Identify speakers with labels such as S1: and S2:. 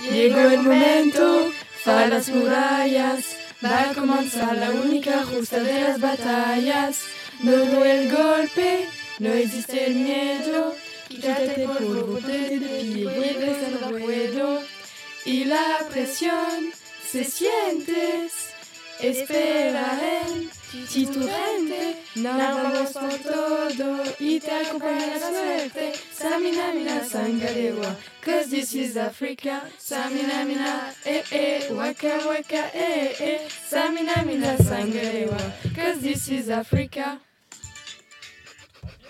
S1: Llegó el momento, fa las murallas, va a comenzar la única justa de las batallas. No duele el golpe, no existe el miedo, quítate polvo, ponte de pie, vuelves al ruedo. Y la presión se siente, espera en ti tu gente, vamos por y te acompaña la suerte. Samina mina sangarewa, cause this is Africa. Samina mina, eh eh, waka waka, eh eh. Samina mina sangarewa, cause this is Africa.